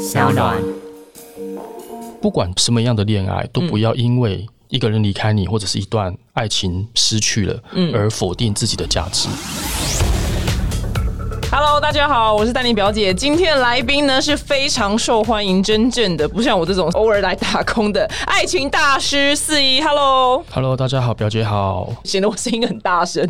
小暖。不管什么样的恋爱，都不要因为一个人离开你，或者是一段爱情失去了，而否定自己的价值。Hello，大家好，我是丹妮表姐。今天的来宾呢是非常受欢迎，真正的不像我这种偶尔来打工的爱情大师四一。Hello，Hello，大家好，表姐好。显得我声音很大声，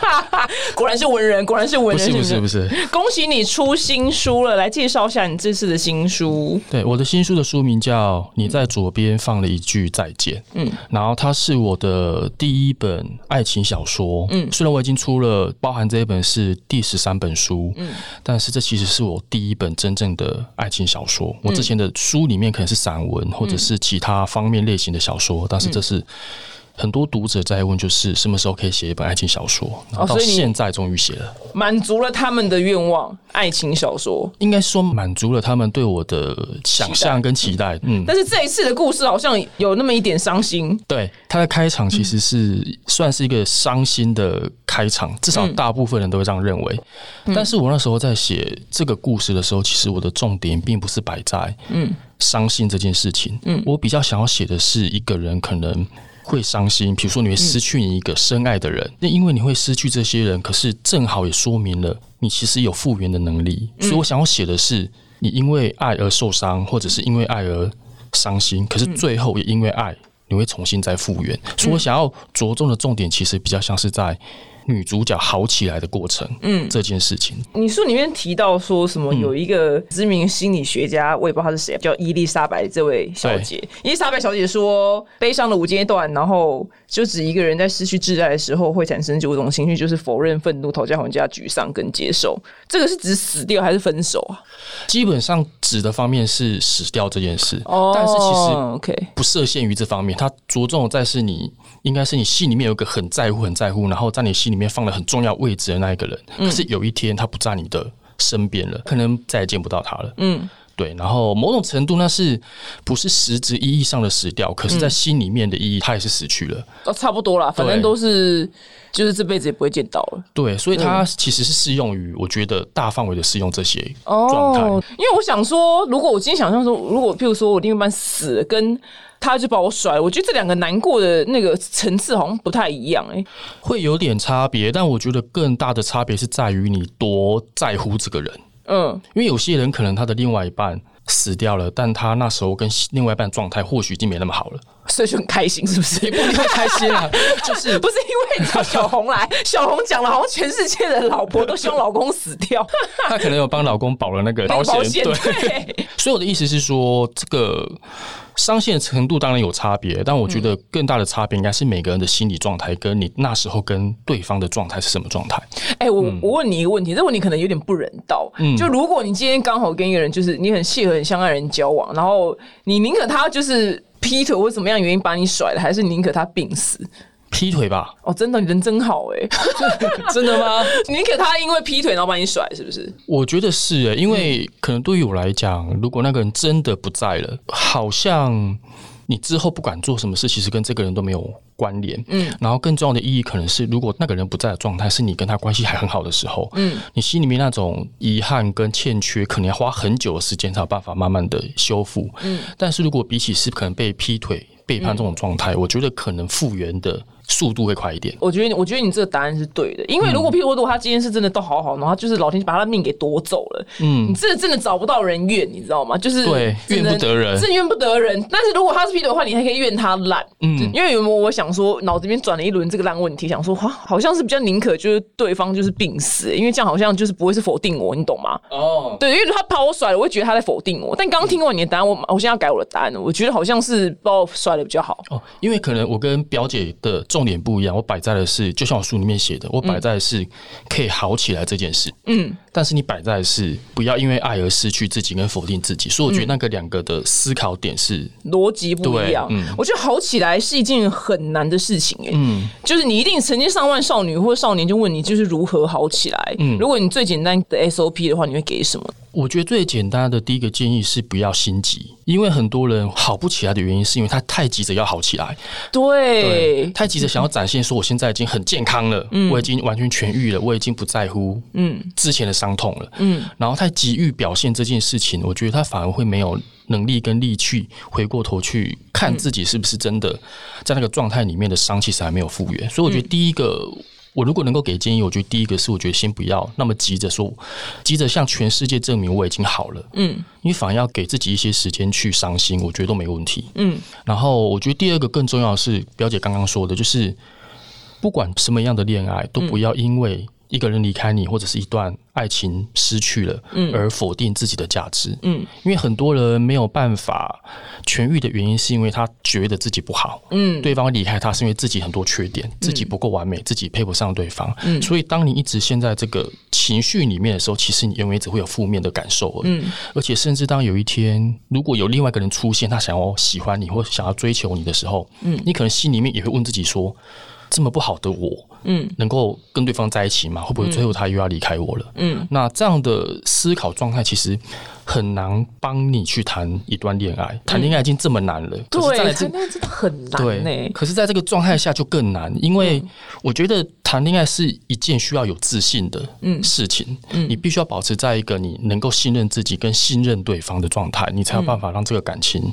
果然是文人，果然是文人，不是不是不是，恭喜你出新书了，来介绍一下你这次的新书。对，我的新书的书名叫《你在左边放了一句再见》。嗯，然后它是我的第一本爱情小说。嗯，虽然我已经出了，包含这一本是第十三本书。嗯，但是这其实是我第一本真正的爱情小说。我之前的书里面可能是散文或者是其他方面类型的小说，但是这是。很多读者在问，就是什么时候可以写一本爱情小说？然后到现在终于写了。满足了他们的愿望，爱情小说。应该说满足了他们对我的想象跟期待。嗯，但是这一次的故事好像有那么一点伤心。对，它的开场其实是算是一个伤心的开场，至少大部分人都会这样认为。但是我那时候在写这个故事的时候，其实我的重点并不是摆在嗯伤心这件事情。嗯，我比较想要写的是一个人可能。会伤心，比如说你会失去你一个深爱的人，那、因为你会失去这些人，可是正好也说明了你其实有复原的能力。所以我想要写的是，你因为爱而受伤，或者是因为爱而伤心，可是最后也因为爱，你会重新再复原。所以我想要着重的重点，其实比较像是在。女主角好起来的过程，嗯，这件事情，你书里面提到说什么？有一个知名心理学家，我也不知道他是谁，叫伊丽莎白这位小姐。伊丽莎白小姐说，悲伤的五阶段，然后就指一个人在失去挚爱的时候会产生九种情绪，就是否认、愤怒、讨价还价、沮丧跟接受。这个是指死掉还是分手啊？基本上指的方面是死掉这件事，哦、但是其实 OK 不设限于这方面，它着重在是你应该是你心里面有一个很在乎、很在乎，然后在你心里面放了很重要位置的那一个人，可是有一天他不在你的身边了，可能再也见不到他了。嗯，对。然后某种程度那是不是实质意义上的死掉，可是在心里面的意义，他也是死去了。哦，差不多啦，反正都是就是这辈子也不会见到了。对，所以它其实是适用于我觉得大范围的适用这些状态。哦，因为我想说，如果我今天想象说，如果譬如说我另一半死了，跟他就把我甩了，我觉得这两个难过的那个层次好像不太一样哎、欸，会有点差别，但我觉得更大的差别是在于你多在乎这个人。嗯，因为有些人可能他的另外一半死掉了，但他那时候跟另外一半状态或许已经没那么好了，所以就很开心，是不是？也不一定开心啊，就是 不是因为你知道小红来，小红讲了，好像全世界的老婆都希望老公死掉，她可能有帮老公保了那个保险，对。所以我的意思是说，这个。伤心的程度当然有差别，但我觉得更大的差别应该是每个人的心理状态，跟你那时候跟对方的状态是什么状态。哎、欸，我我问你一个问题，这问题可能有点不人道。嗯，就如果你今天刚好跟一个人，就是你很契合、很相爱人交往，然后你宁可他就是劈腿或什么样原因把你甩了，还是宁可他病死？劈腿吧！哦，真的，你人真好哎、欸，真的吗？宁可他因为劈腿然后把你甩，是不是？我觉得是哎、欸，因为可能对于我来讲，如果那个人真的不在了，好像你之后不管做什么事，其实跟这个人都没有关联。嗯，然后更重要的意义可能是，如果那个人不在的状态，是你跟他关系还很好的时候，嗯，你心里面那种遗憾跟欠缺，可能要花很久的时间才有办法慢慢的修复。嗯，但是如果比起是可能被劈腿、背叛这种状态，我觉得可能复原的。速度会快一点。我觉得，我觉得你这个答案是对的，因为如果譬如说，他今天是真的都好好，然后他就是老天把他的命给夺走了，嗯，你这真的找不到人怨，你知道吗？就是对，怨不得人，是怨不得人。但是如果他是劈腿的话，你还可以怨他懒，嗯，因为有没有我想说，脑子里面转了一轮这个烂问题，想说，哇，好像是比较宁可就是对方就是病死，因为这样好像就是不会是否定我，你懂吗？哦，对，因为他把我甩了，我会觉得他在否定我。但刚刚听完你的答案，我我现在要改我的答案了，我觉得好像是把我甩了比较好。哦，因为可能我跟表姐的重点不一样，我摆在的是，就像我书里面写的，我摆在的是可以好起来这件事。嗯，但是你摆在的是不要因为爱而失去自己跟否定自己，所以我觉得那个两个的思考点是逻辑不一样。嗯，我觉得好起来是一件很难的事情、欸。嗯，就是你一定成千上万少女或少年就问你，就是如何好起来。嗯，如果你最简单的 SOP 的话，你会给什么？我觉得最简单的第一个建议是不要心急，因为很多人好不起来的原因是因为他太急着要好起来，对，太急着想要展现说我现在已经很健康了，我已经完全痊愈了，我已经不在乎嗯。之前的伤痛了，嗯，然后太急于表现这件事情，我觉得他反而会没有能力跟力去回过头去看自己是不是真的在那个状态里面的伤其实还没有复原，所以我觉得第一个。我如果能够给建议，我觉得第一个是，我觉得先不要那么急着说，急着向全世界证明我已经好了。嗯，你反而要给自己一些时间去伤心，我觉得都没问题。嗯，然后我觉得第二个更重要的是，表姐刚刚说的，就是不管什么样的恋爱，都不要因为。一个人离开你，或者是一段爱情失去了，嗯，而否定自己的价值，嗯，因为很多人没有办法痊愈的原因，是因为他觉得自己不好，嗯，对方离开他是因为自己很多缺点，自己不够完美，自己配不上对方，嗯，所以当你一直陷在这个情绪里面的时候，其实你永远只会有负面的感受，嗯，而且甚至当有一天如果有另外一个人出现，他想要喜欢你或想要追求你的时候，嗯，你可能心里面也会问自己说。这么不好的我，嗯，能够跟对方在一起吗？会不会最后他又要离开我了？嗯，那这样的思考状态其实很难帮你去谈一段恋爱。谈恋爱已经这么难了，对，谈恋爱真的很难。对，可是在这个状态下就更难，因为我觉得谈恋爱是一件需要有自信的事情。嗯，你必须要保持在一个你能够信任自己跟信任对方的状态，你才有办法让这个感情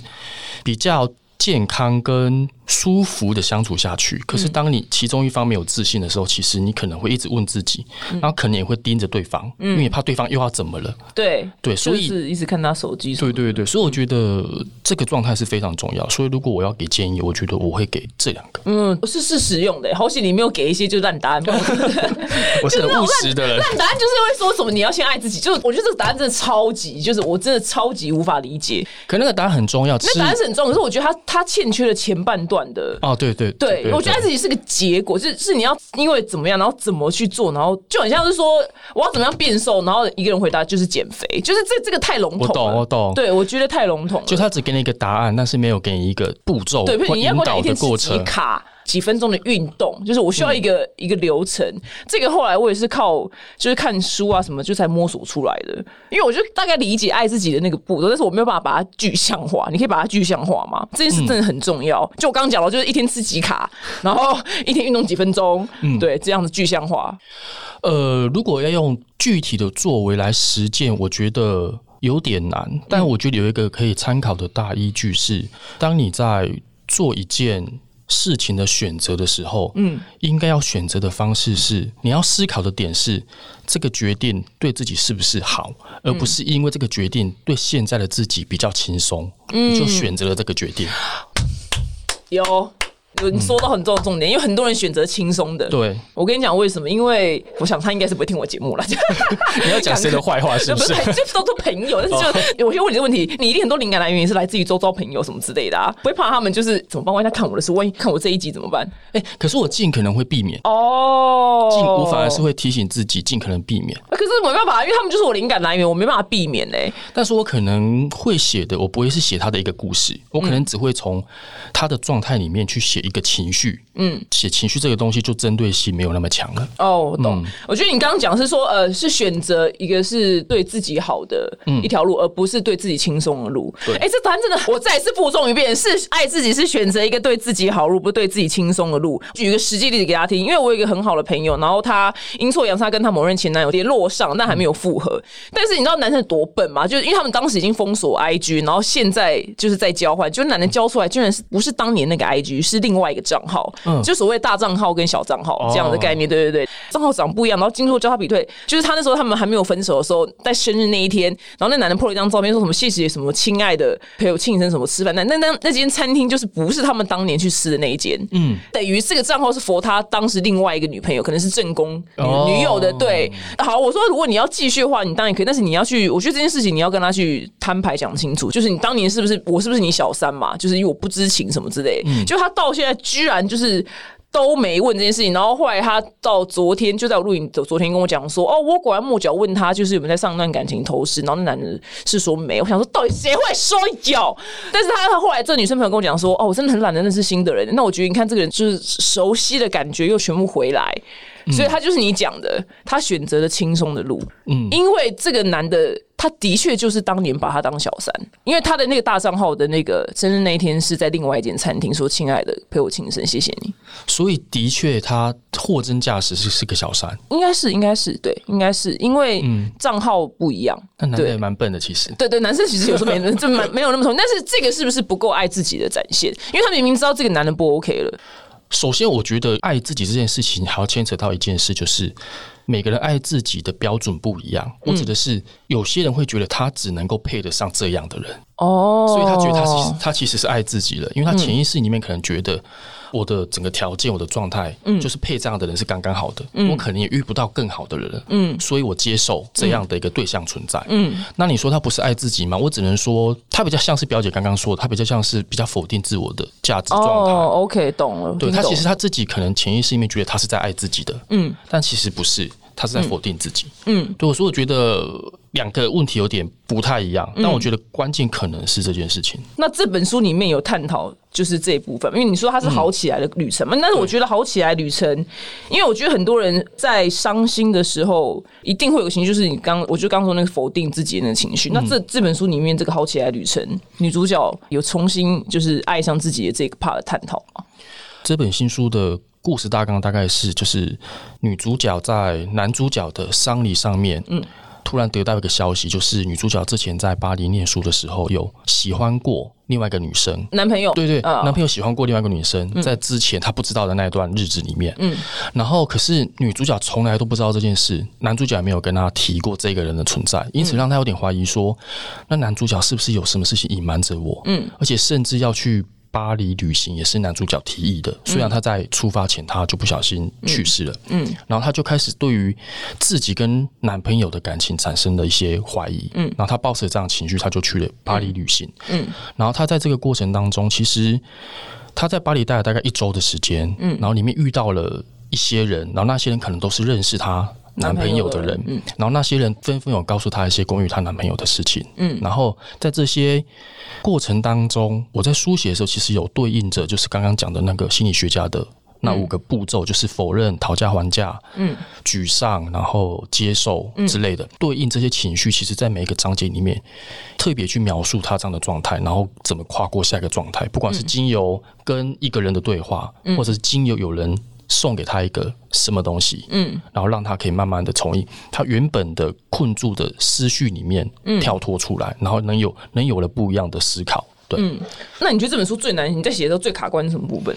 比较。健康跟舒服的相处下去，可是当你其中一方没有自信的时候，其实你可能会一直问自己，然后可能也会盯着对方，因为怕对方又要怎么了。对对，所以是一直看他手机。对对对，所以我觉得这个状态是非常重要。所以如果我要给建议，我觉得我会给这两个。嗯，是是实用的。好险你没有给一些就烂答案。我是很务实的人。烂答案就是会说什么你要先爱自己，就是我觉得这个答案真的超级，就是我真的超级无法理解。可那个答案很重要，那答案是很重要，可是我觉得他。他欠缺了前半段的哦，对对对，我觉得自己是个结果，是是你要因为怎么样，然后怎么去做，然后就很像是说我要怎么样变瘦，然后一个人回答就是减肥，就是这这个太笼统，我懂我懂，对我觉得太笼统了，就他只给你一个答案，但是没有给你一个步骤，对，你要导的过几卡。几分钟的运动，就是我需要一个一个流程。这个后来我也是靠就是看书啊什么，就才摸索出来的。因为我就大概理解爱自己的那个步骤，但是我没有办法把它具象化。你可以把它具象化吗？这件事真的很重要。就我刚刚讲了，就是一天吃几卡，然后 一天运动几分钟，嗯，对，这样子具象化。呃，如果要用具体的作为来实践，我觉得有点难。但我觉得有一个可以参考的大依据是，当你在做一件。事情的选择的时候，嗯，应该要选择的方式是，你要思考的点是，这个决定对自己是不是好，而不是因为这个决定对现在的自己比较轻松，嗯，就选择了这个决定。有。你说到很重重点，因为很多人选择轻松的。对，我跟你讲为什么？因为我想他应该是不会听我节目了。你要讲谁的坏话是不是？就都是朋友，但是就我先问你个问题，你一定很多灵感来源也是来自于周遭朋友什么之类的啊？不会怕他们就是怎么办？万一他看我的时候，万一看我这一集怎么办？哎，可是我尽可能会避免哦。尽我反而是会提醒自己尽可能避免。可是没办法，因为他们就是我灵感来源，我没办法避免嘞。但是我可能会写的，我不会是写他的一个故事，我可能只会从他的状态里面去写。一个情绪，嗯，写情绪这个东西就针对性没有那么强了。哦，我懂。我觉得你刚刚讲是说，呃，是选择一个是对自己好的一条路，而不是对自己轻松的路。对，哎，这答案真的，我再次附送一遍：是爱自己，是选择一个对自己好路，不对自己轻松的路。举一个实际例子给大家听，因为我有一个很好的朋友，然后他阴错阳差跟他某任前男友联络上，但还没有复合。但是你知道男生多笨吗？就是因为他们当时已经封锁 IG，然后现在就是在交换，就是男的交出来，居然是不是当年那个 IG，是另外。另外一个账号，嗯，就所谓大账号跟小账号这样的概念，对对对，账号长不一样，然后经过交叉比对，就是他那时候他们还没有分手的时候，在生日那一天，然后那男的破了一张照片，说什么谢谢什么亲爱的陪我庆生什么吃饭，那那那那间餐厅就是不是他们当年去吃的那一间，嗯，等于这个账号是佛他当时另外一个女朋友，可能是正宫女友的，对，好，我说如果你要继续的话，你当然可以，但是你要去，我觉得这件事情你要跟他去摊牌讲清楚，就是你当年是不是我是不是你小三嘛，就是因为我不知情什么之类，就他到现在。居然就是都没问这件事情，然后后来他到昨天就在我录影，昨天跟我讲说，哦，我拐弯抹角问他，就是有没有在上一段感情投食，然后那男的是说没。我想说，到底谁会说有？但是他后来这女生朋友跟我讲说，哦，我真的很懒得认识新的人。那我觉得，你看这个人就是熟悉的感觉又全部回来。所以他就是你讲的，他选择了轻松的路。嗯，因为这个男的，他的确就是当年把他当小三，因为他的那个大账号的那个生日那一天是在另外一间餐厅说：“亲爱的，陪我庆生，谢谢你。”所以的确，他货真价实是是个小三，应该是，应该是，对，应该是因为账号不一样。那男的也蛮笨的，其实。对对，男生其实有时候没这蛮没有那么聪明，但是这个是不是不够爱自己的展现？因为他明明知道这个男的不 OK 了。首先，我觉得爱自己这件事情还要牵扯到一件事，就是每个人爱自己的标准不一样。我指的是，有些人会觉得他只能够配得上这样的人，哦，所以他觉得他其实他其实是爱自己的，因为他潜意识里面可能觉得。我的整个条件，我的状态，嗯，就是配这样的人是刚刚好的，嗯，我可能也遇不到更好的人，嗯，所以我接受这样的一个对象存在，嗯，那你说他不是爱自己吗？我只能说他比较像是表姐刚刚说的，他比较像是比较否定自我的价值状态。哦，OK，懂了。对他其实他自己可能潜意识里面觉得他是在爱自己的，嗯，但其实不是，他是在否定自己，嗯，对我说，我觉得。两个问题有点不太一样，但我觉得关键可能是这件事情。那这本书里面有探讨就是这一部分，因为你说它是好起来的旅程嘛，但是我觉得好起来旅程，因为我觉得很多人在伤心的时候一定会有情绪，就是你刚我觉得刚说那个否定自己的那个情绪。那这这本书里面这个好起来旅程，女主角有重新就是爱上自己的这个 part 的探讨吗？这本新书的故事大纲大概是就是女主角在男主角的丧礼上面，嗯。突然得到一个消息，就是女主角之前在巴黎念书的时候，有喜欢过另外一个女生，男朋友。对对，男朋友喜欢过另外一个女生，在之前她不知道的那一段日子里面。嗯，然后可是女主角从来都不知道这件事，男主角也没有跟她提过这个人的存在，因此让她有点怀疑说，那男主角是不是有什么事情隐瞒着我？嗯，而且甚至要去。巴黎旅行也是男主角提议的，虽然他在出发前他就不小心去世了，嗯，然后他就开始对于自己跟男朋友的感情产生了一些怀疑，嗯，然后他抱着这样情绪，他就去了巴黎旅行，嗯，然后他在这个过程当中，其实他在巴黎待了大概一周的时间，嗯，然后里面遇到了一些人，然后那些人可能都是认识他。男朋友的人，嗯，然后那些人纷纷有告诉她一些关于她男朋友的事情，嗯，然后在这些过程当中，我在书写的时候，其实有对应着就是刚刚讲的那个心理学家的那五个步骤，就是否认、讨价还价、嗯，沮丧，然后接受之类的，对应这些情绪，其实在每一个章节里面特别去描述他这样的状态，然后怎么跨过下一个状态，不管是经由跟一个人的对话，或者是经由有人。送给他一个什么东西，嗯，然后让他可以慢慢的从他原本的困住的思绪里面跳脱出来，然后能有能有了不一样的思考。对，嗯，那你觉得这本书最难？你在写的时候最卡关是什么部分？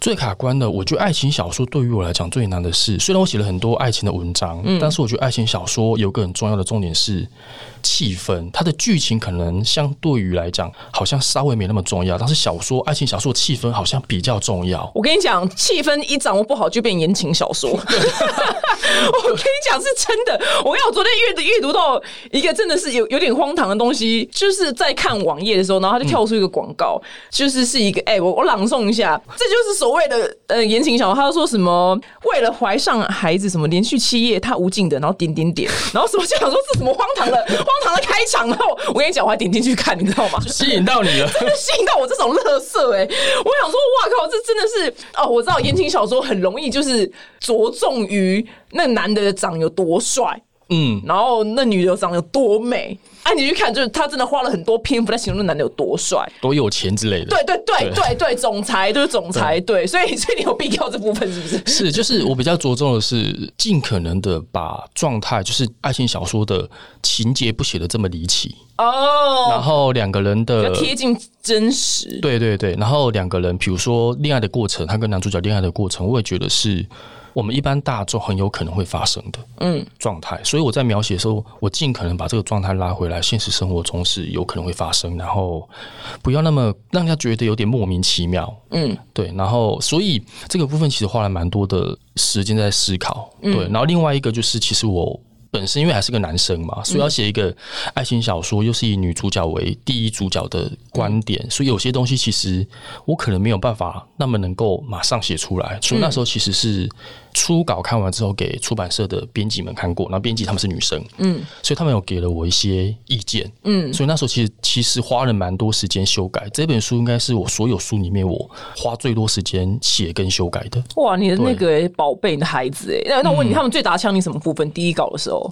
最卡关的，我觉得爱情小说对于我来讲最难的是，虽然我写了很多爱情的文章，但是我觉得爱情小说有个很重要的重点是。气氛，它的剧情可能相对于来讲，好像稍微没那么重要。但是小说，爱情小说气氛好像比较重要。我跟你讲，气氛一掌握不好，就变言情小说。我跟你讲是真的。我跟你讲，昨天阅读阅读到一个真的是有有点荒唐的东西，就是在看网页的时候，然后他就跳出一个广告，就是是一个哎，我我朗诵一下，这就是所谓的呃言情小说。他说什么为了怀上孩子，什么连续七夜他无尽的，然后点点点，然后什么就想说这什么荒唐的。唐的开场，然后我跟你讲，我还点进去看，你知道吗？吸引到你了，真 的吸引到我这种乐色哎！我想说，哇靠，这真的是哦！我知道言情小说很容易就是着重于那男的长有多帅，嗯，然后那女的长有多美。哎，你去看，就是他真的花了很多篇幅在形容那男的有多帅、多有钱之类的。对对对对对，总裁就是总裁，对，所以所以你有必要这部分是不是？是，就是我比较着重的是尽可能的把状态，就是爱情小说的情节不写的这么离奇哦。然后两个人的贴近真实，对对对。然后两个人，比如说恋爱的过程，他跟男主角恋爱的过程，我也觉得是。我们一般大众很有可能会发生的嗯状态，所以我在描写的时候，我尽可能把这个状态拉回来，现实生活中是有可能会发生，然后不要那么让人家觉得有点莫名其妙。嗯，对。然后，所以这个部分其实花了蛮多的时间在思考。对。然后另外一个就是，其实我。本身因为还是个男生嘛，所以要写一个爱情小说，又是以女主角为第一主角的观点，所以有些东西其实我可能没有办法那么能够马上写出来。所以那时候其实是初稿看完之后给出版社的编辑们看过，那编辑他们是女生，嗯，所以他们有给了我一些意见，嗯，所以那时候其实其实花了蛮多时间修改这本书，应该是我所有书里面我花最多时间写跟修改的。哇，你的那个宝贝，你的孩子，哎，那那我问你，他们最打枪你什么部分？第一稿的时候，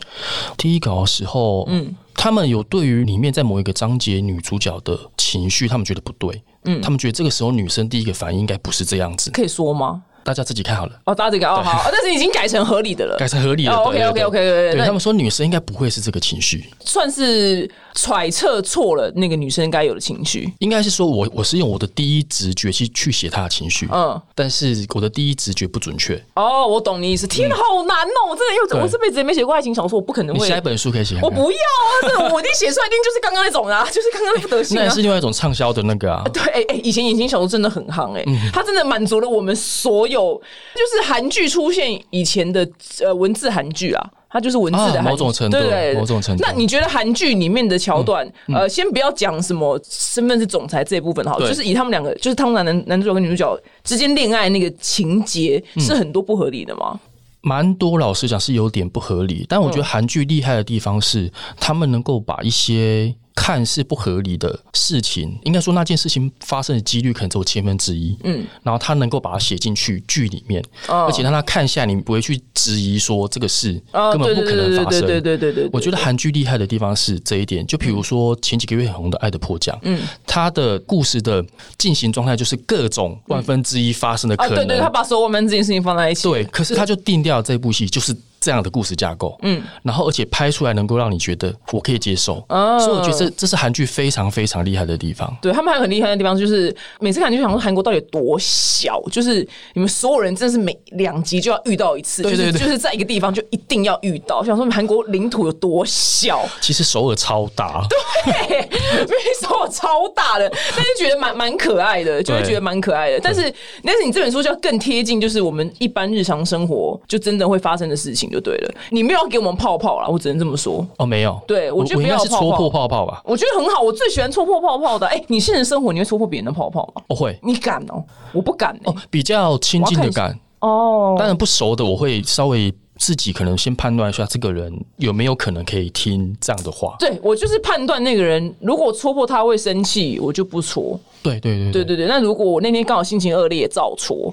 第一稿的时候，嗯，他们有对于里面在某一个章节女主角的情绪，他们觉得不对，嗯，他们觉得这个时候女生第一个反应应该不是这样子，可以说吗？大家自己看好了哦，大家自己看哦，好，但是已经改成合理的了，改成合理的。OK OK OK，对对，他们说女生应该不会是这个情绪，算是揣测错了那个女生该有的情绪。应该是说我我是用我的第一直觉去去写她的情绪，嗯，但是我的第一直觉不准确。哦，我懂你意思。天，好难哦，我真的又我这辈子也没写过爱情小说，我不可能会。下一本书可以写，我不要啊，这我一定写出来，一定就是刚刚那种啊，就是刚刚那副德行。那也是另外一种畅销的那个啊。对，哎哎，以前言情小说真的很夯，哎，它真的满足了我们所有，就是。是韩剧出现以前的呃文字韩剧啊，它就是文字的某种程度，对某种程度。那你觉得韩剧里面的桥段，呃，先不要讲什么身份是总裁这一部分哈，就是以他们两个，就是他们男男主角跟女主角之间恋爱那个情节，是很多不合理的吗？蛮多，老实讲是有点不合理。但我觉得韩剧厉害的地方是，他们能够把一些。看似不合理的事情，应该说那件事情发生的几率可能只有千分之一。嗯，然后他能够把它写进去剧里面，而且让他看下，你不会去质疑说这个事根本不可能发生。对对对对我觉得韩剧厉害的地方是这一点。就比如说前几个月很红的《爱的迫降》，嗯，他的故事的进行状态就是各种万分之一发生的可能。对对，他把所有万分之一事情放在一起。对，可是他就定掉这部戏就是。这样的故事架构，嗯，然后而且拍出来能够让你觉得我可以接受，所以我觉得这这是韩剧非常非常厉害的地方。对他们还有很厉害的地方，就是每次看就想说韩国到底有多小，就是你们所有人真的是每两集就要遇到一次，对对对，就是在一个地方就一定要遇到。想说韩国领土有多小，其实首尔超大，对，没首尔超大的，但是觉得蛮蛮可爱的，就会觉得蛮可爱的。但是但是你这本书就要更贴近，就是我们一般日常生活就真的会发生的事情。就对了，你没有给我们泡泡了，我只能这么说。哦，没有，对我觉得不要戳破泡泡吧。我觉得很好，我最喜欢戳破泡泡的。哎，你现实生活你会戳破别人的泡泡吗？我会，你敢哦？我不敢哦，比较亲近的敢哦。当然不熟的，我会稍微自己可能先判断一下这个人有没有可能可以听这样的话。对我就是判断那个人，如果戳破他会生气，我就不戳。对对对对对对，那如果我那天刚好心情恶劣，照戳，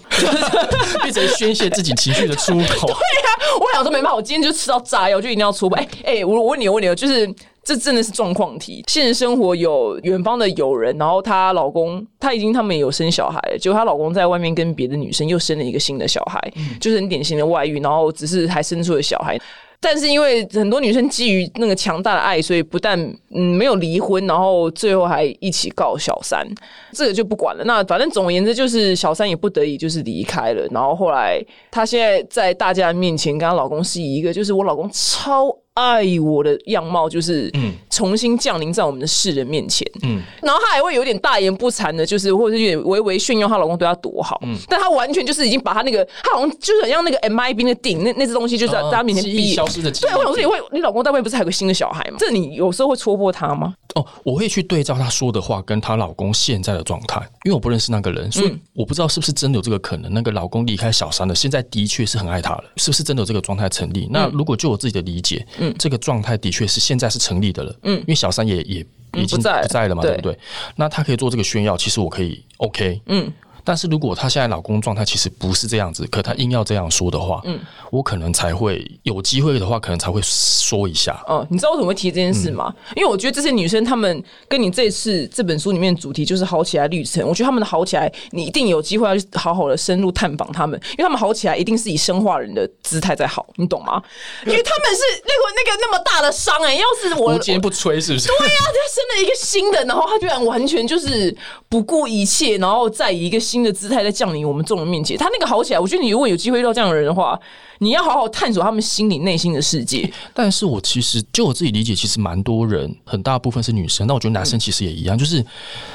变成宣泄自己情绪的出口。对呀，我想说没办法，我今天就吃到炸药，我就一定要戳。哎哎，我我问你，我问你，就是这真的是状况题。现实生活有远方的友人，然后她老公她已经他们有生小孩，结果她老公在外面跟别的女生又生了一个新的小孩，就是很典型的外遇，然后只是还生出了小孩。但是因为很多女生基于那个强大的爱，所以不但嗯没有离婚，然后最后还一起告小三，这个就不管了。那反正总而言之，就是小三也不得已就是离开了。然后后来她现在在大家面前跟她老公是一个，就是我老公超。爱我的样貌就是重新降临在我们的世人面前，嗯，然后她还会有点大言不惭的，就是或者是有点微微炫耀她老公对她多好，嗯，但她完全就是已经把她那个，她好像就是很像那个 M I B 的顶那那只东西，就在大家面前逼消失的。对，我想说你会，你老公在外面不是还有个新的小孩吗？这你有时候会戳破他吗？哦，我会去对照她说的话跟她老公现在的状态，因为我不认识那个人，所以我不知道是不是真的有这个可能。那个老公离开小三了，现在的确是很爱她了，是不是真的有这个状态成立？那如果就我自己的理解，嗯。这个状态的确是现在是成立的了，嗯，因为小三也也已经不在了嘛，对不对？那他可以做这个炫耀，其实我可以 OK，嗯。但是如果她现在老公状态其实不是这样子，可她硬要这样说的话，嗯，我可能才会有机会的话，可能才会说一下。哦，你知道我怎么会提这件事吗？因为我觉得这些女生她们跟你这次这本书里面主题就是好起来旅程，我觉得她们的好起来，你一定有机会要去好好的深入探访她们，因为她们好起来一定是以生化人的姿态在好，你懂吗？因为她们是那个那个那么大的伤哎，要是我今天不吹是不是？对呀，她生了一个新的，然后她居然完全就是不顾一切，然后再以一个新。新的姿态在降临我们众人面前。他那个好起来，我觉得你如果有机会遇到这样的人的话，你要好好探索他们心里内心的世界。但是我其实就我自己理解，其实蛮多人，很大部分是女生。那我觉得男生其实也一样，就是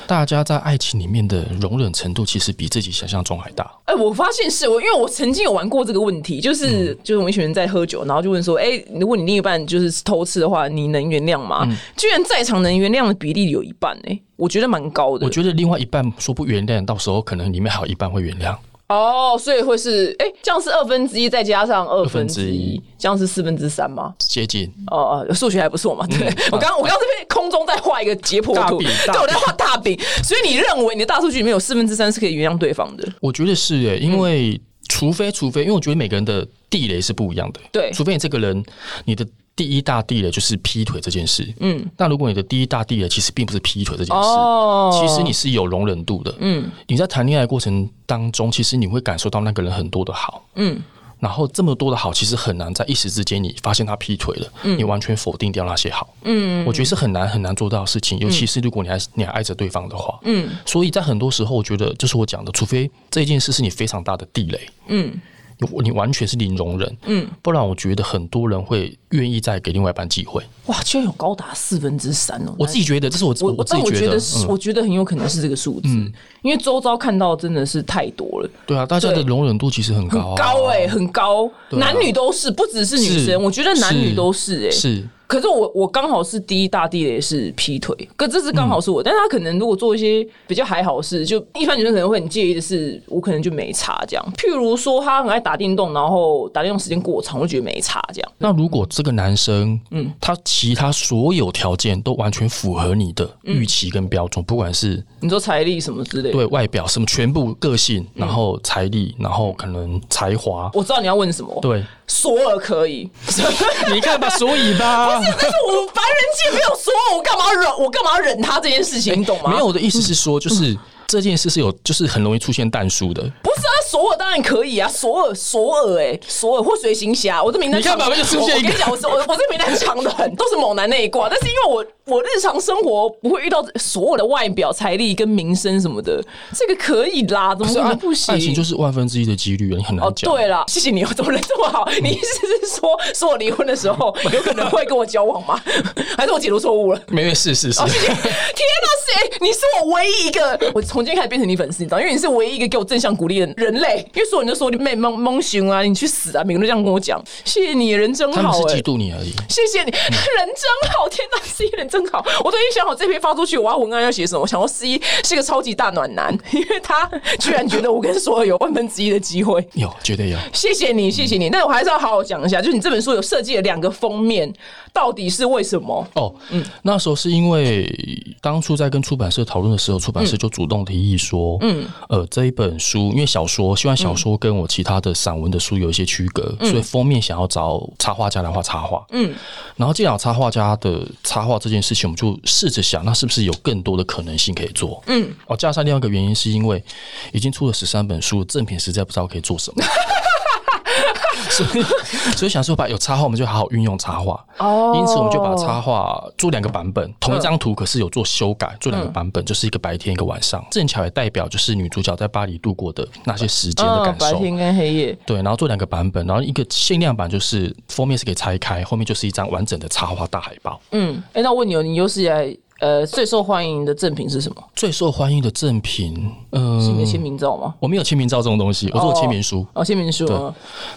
大家在爱情里面的容忍程度，其实比自己想象中还大。哎，我发现是我，因为我曾经有玩过这个问题，就是就是我们一群人在喝酒，然后就问说，哎，如果你另一半就是偷吃的话，你能原谅吗？居然在场能原谅的比例有一半，哎，我觉得蛮高的。我觉得另外一半说不原谅，到时候可能里面还有一半会原谅。哦，所以会是哎，这样是二分之一再加上二分之一，这样是四分之三吗？接近哦哦，数学还不错嘛。对 我刚我刚这边空中在画一个解剖图，对我在画大饼。所以你认为你的大数据里面有四分之三是可以原谅对方的？我觉得是诶，因为除非除非，因为我觉得每个人的地雷是不一样的。对，除非你这个人你的。第一大地雷就是劈腿这件事。嗯，那如果你的第一大地雷其实并不是劈腿这件事，哦，其实你是有容忍度的。嗯，你在谈恋爱过程当中，其实你会感受到那个人很多的好。嗯，然后这么多的好，其实很难在一时之间你发现他劈腿了，你完全否定掉那些好。嗯，我觉得是很难很难做到的事情，尤其是如果你还你还爱着对方的话。嗯，所以在很多时候，我觉得就是我讲的，除非这件事是你非常大的地雷。嗯。你完全是零容忍，嗯，不然我觉得很多人会愿意再给另外一半机会。哇，居然有高达四分之三哦！我自己觉得，这是我我我自己觉得，我觉得很有可能是这个数字，因为周遭看到真的是太多了。对啊，大家的容忍度其实很高，高哎，很高，男女都是，不只是女生，我觉得男女都是哎，是。可是我我刚好是第一大地雷是劈腿，可这是刚好是我，但是他可能如果做一些比较还好事，就一般女生可能会很介意的是，我可能就没差这样。譬如说他很爱打电动，然后打电动时间过长，我就觉得没差这样。那如果这个男生，嗯，他其他所有条件都完全符合你的预期跟标准，不管是你说财力什么之类，对外表什么全部个性，然后财力，然后可能才华，我知道你要问什么，对。索尔可以，你看吧，所以吧，不是，但是我凡人界没有索尔，我干嘛忍？我干嘛忍他这件事情？你懂吗？没有，我的意思是说，就是这件事是有，就是很容易出现淡书的。不是啊，索尔当然可以啊，索尔，索尔，哎，索尔或随行侠，我的名单，你看吧，就出现一个。我跟你讲，我我我这名单长的很，都是猛男那一挂，但是因为我。我日常生活不会遇到所有的外表、财力跟名声什么的，这个可以啦，怎么可能不行？爱情就是万分之一的几率，你很难讲。对了，谢谢你，怎么人这么好？你意思是说，说我离婚的时候 有可能会跟我交往吗？还是我解读错误了？没事，是是是。天哪，谁你是我唯一一个，我从今天开始变成你粉丝，你知道？因为你是唯一一个给我正向鼓励的人类。因为所有人都说你妹蒙蒙熊啊，你去死啊！每个人都这样跟我讲。谢谢你，人真好。他们是嫉妒你而已。谢谢你，人真好。天哪，是一人。真好，我都已经想好这篇发出去，我要文案要写什么。我想说，C 是个超级大暖男，因为他居然觉得我跟所有有万分之一的机会，有，绝对有。谢谢你，谢谢你。但我还是要好好讲一下，就是你这本书有设计了两个封面，到底是为什么？哦，嗯，那时候是因为当初在跟出版社讨论的时候，出版社就主动提议说，嗯，呃，这一本书因为小说，希望小说跟我其他的散文的书有一些区隔，所以封面想要找插画家来画插画，嗯，然后既然插画家的插画这件事情，我们就试着想，那是不是有更多的可能性可以做？嗯，哦，加上另外一个原因，是因为已经出了十三本书，正品实在不知道可以做什么。所以，所以想说把有插画，我们就好好运用插画。哦，因此我们就把插画做两个版本，同一张图，可是有做修改，做两个版本，就是一个白天，一个晚上。正巧也代表就是女主角在巴黎度过的那些时间的感受。白天跟黑夜。对，然后做两个版本，然后一个限量版就是封面是可以拆开，后面就是一张完整的插画大海报。嗯，哎，那我问你哦，你又是来？呃，最受欢迎的赠品是什么？最受欢迎的赠品，呃，是你的签名照吗？我没有签名照这种东西，我做签名书。哦，签名书。对，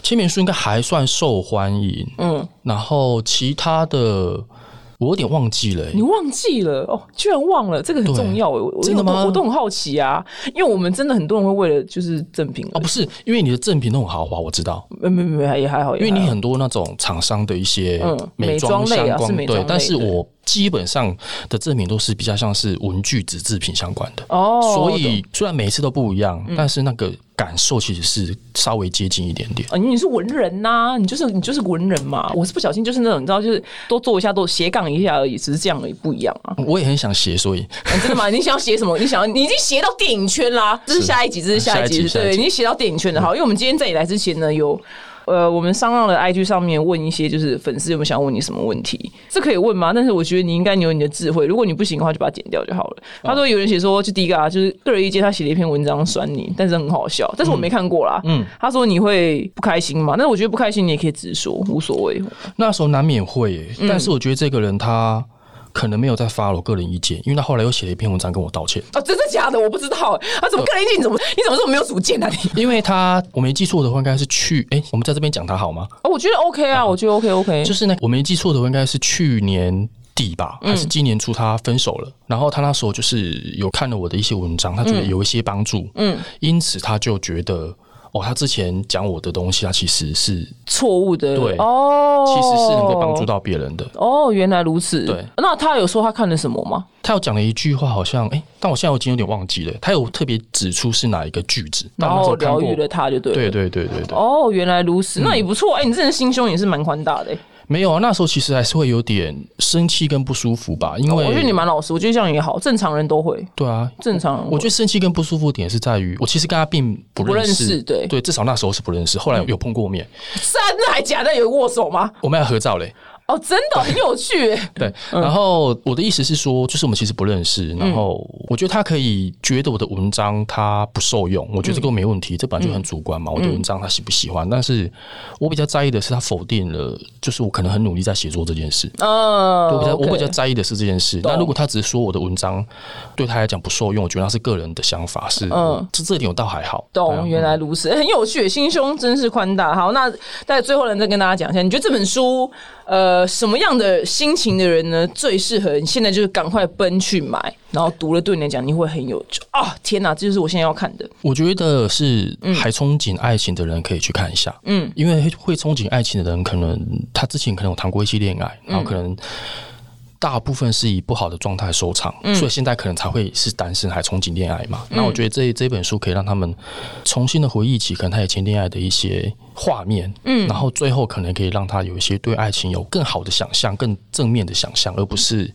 签名书应该还算受欢迎。嗯，然后其他的。我有点忘记了，你忘记了？哦，居然忘了，这个很重要真的吗？我都很好奇啊，因为我们真的很多人会为了就是赠品哦，不是，因为你的赠品都很豪华，我知道，没没没也还好，因为你很多那种厂商的一些美妆相关，对，但是我基本上的赠品都是比较像是文具纸制品相关的。哦，所以虽然每一次都不一样，但是那个。感受其实是稍微接近一点点啊，你是文人呐，你就是你就是文人嘛。我是不小心就是那种你知道，就是多做一下，多斜杠一下而已，只是这样而已，不一样啊。我也很想斜，所以真的吗？你想要写什么？你想要你已经斜到电影圈啦，这是下一集，这是下一集，对，已经写到电影圈的好。因为我们今天在你来之前呢，有呃，我们商浪的 IG 上面问一些，就是粉丝有没有想问你什么问题，这可以问吗？但是我觉得你应该有你的智慧，如果你不行的话，就把它剪掉就好了。他说有人写说，就第一个啊，就是个人意见，他写了一篇文章酸你，但是很好笑，但是我没看过啦。嗯，他说你会不开心吗？但是我觉得不开心你也可以直说，无所谓。那时候难免会，但是我觉得这个人他。可能没有在发我个人意见，因为他后来又写了一篇文章跟我道歉。哦，真的假的？我不知道。他怎么个人意见？你怎么你怎么这么没有主见呢？你因为他我没记错的话，应该是去哎，我们在这边讲他好吗？哦，我觉得 OK 啊，我觉得 OK OK。就是呢，我没记错的话，应该是去年底吧，还是今年初他分手了。然后他那时候就是有看了我的一些文章，他觉得有一些帮助，嗯，因此他就觉得。哦，他之前讲我的东西，他其实是错误的，对哦，其实是能够帮助到别人的。哦，原来如此。对，那他有说他看了什么吗？他有讲了一句话，好像哎，但我现在已经有点忘记了。他有特别指出是哪一个句子，然后疗愈了他，就对，对对对对对。哦，原来如此，那也不错。哎，你这人心胸也是蛮宽大的。没有啊，那时候其实还是会有点生气跟不舒服吧，因为我觉得你蛮老实，我觉得这样也好，正常人都会。对啊，正常。我觉得生气跟不舒服点是在于，我其实跟他并不认识，对对，至少那时候是不认识，后来有碰过面。真的还假的？有握手吗？我们要合照嘞。哦，真的很有趣。对，然后我的意思是说，就是我们其实不认识，然后我觉得他可以觉得我的文章他不受用，我觉得这个没问题，这本来就很主观嘛。我的文章他喜不喜欢？但是我比较在意的是他否定了，就是我可能很努力在写作这件事。嗯，我比较我比较在意的是这件事。那如果他只是说我的文章对他来讲不受用，我觉得他是个人的想法，是嗯，这这点我倒还好。懂，原来如此，很有趣，心胸真是宽大。好，那在最后呢，再跟大家讲一下，你觉得这本书？呃，什么样的心情的人呢？最适合你现在就是赶快奔去买，然后读了对你来讲你会很有啊！天哪，这就是我现在要看的。我觉得是还憧憬爱情的人可以去看一下，嗯，因为会憧憬爱情的人，可能他之前可能有谈过一些恋爱，然后可能。大部分是以不好的状态收场，所以现在可能才会是单身还憧憬恋爱嘛。那我觉得这这本书可以让他们重新的回忆起可能他以前恋爱的一些画面，嗯，然后最后可能可以让他有一些对爱情有更好的想象、更正面的想象，而不是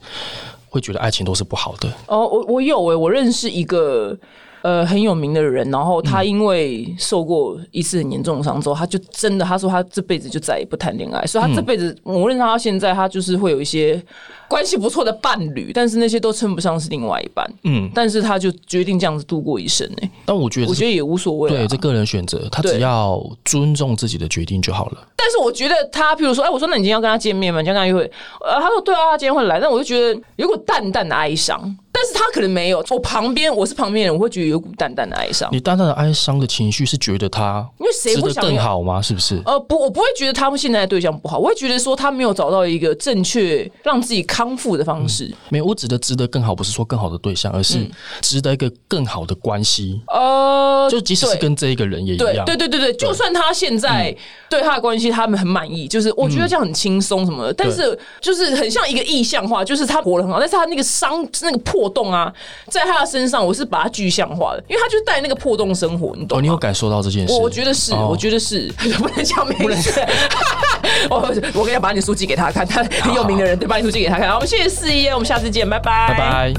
会觉得爱情都是不好的。哦，我我有诶，我认识一个。呃，很有名的人，然后他因为受过一次很严重的伤之后，他就真的他说他这辈子就再也不谈恋爱，所以他这辈子无论他现在他就是会有一些关系不错的伴侣，但是那些都称不上是另外一半。嗯，但是他就决定这样子度过一生呢。但我觉得我觉得也无所谓，对，这个人选择，他只要尊重自己的决定就好了。但是我觉得他，譬如说，哎，我说那你今天要跟他见面吗？你跟他约会？呃，他说对啊，他今天会来。但我就觉得有股淡淡的哀伤。但是他可能没有，我旁边我是旁边人，我会觉得有股淡淡的哀伤。你淡淡的哀伤的情绪是觉得他，因为谁不想更好吗？是不是？呃，不，我不会觉得他们现在的对象不好，我会觉得说他没有找到一个正确让自己康复的方式。没有，我指的值得更好，不是说更好的对象，而是值得一个更好的关系。呃，就即使是跟这一个人也一样。对对对对，就算他现在对他的关系他们很满意，就是我觉得这样很轻松什么的，但是就是很像一个意象化，就是他活得很好，但是他那个伤那个破洞啊。在他的身上，我是把它具象化的，因为他就带那个破洞生活，你懂？哦，你有感受到这件事？我觉得是，我觉得是，不能讲名字。我我可以把你书寄给他看，他很有名的人，对，把你书寄给他看。好，我们谢谢四一，我们下次见，拜拜，拜拜。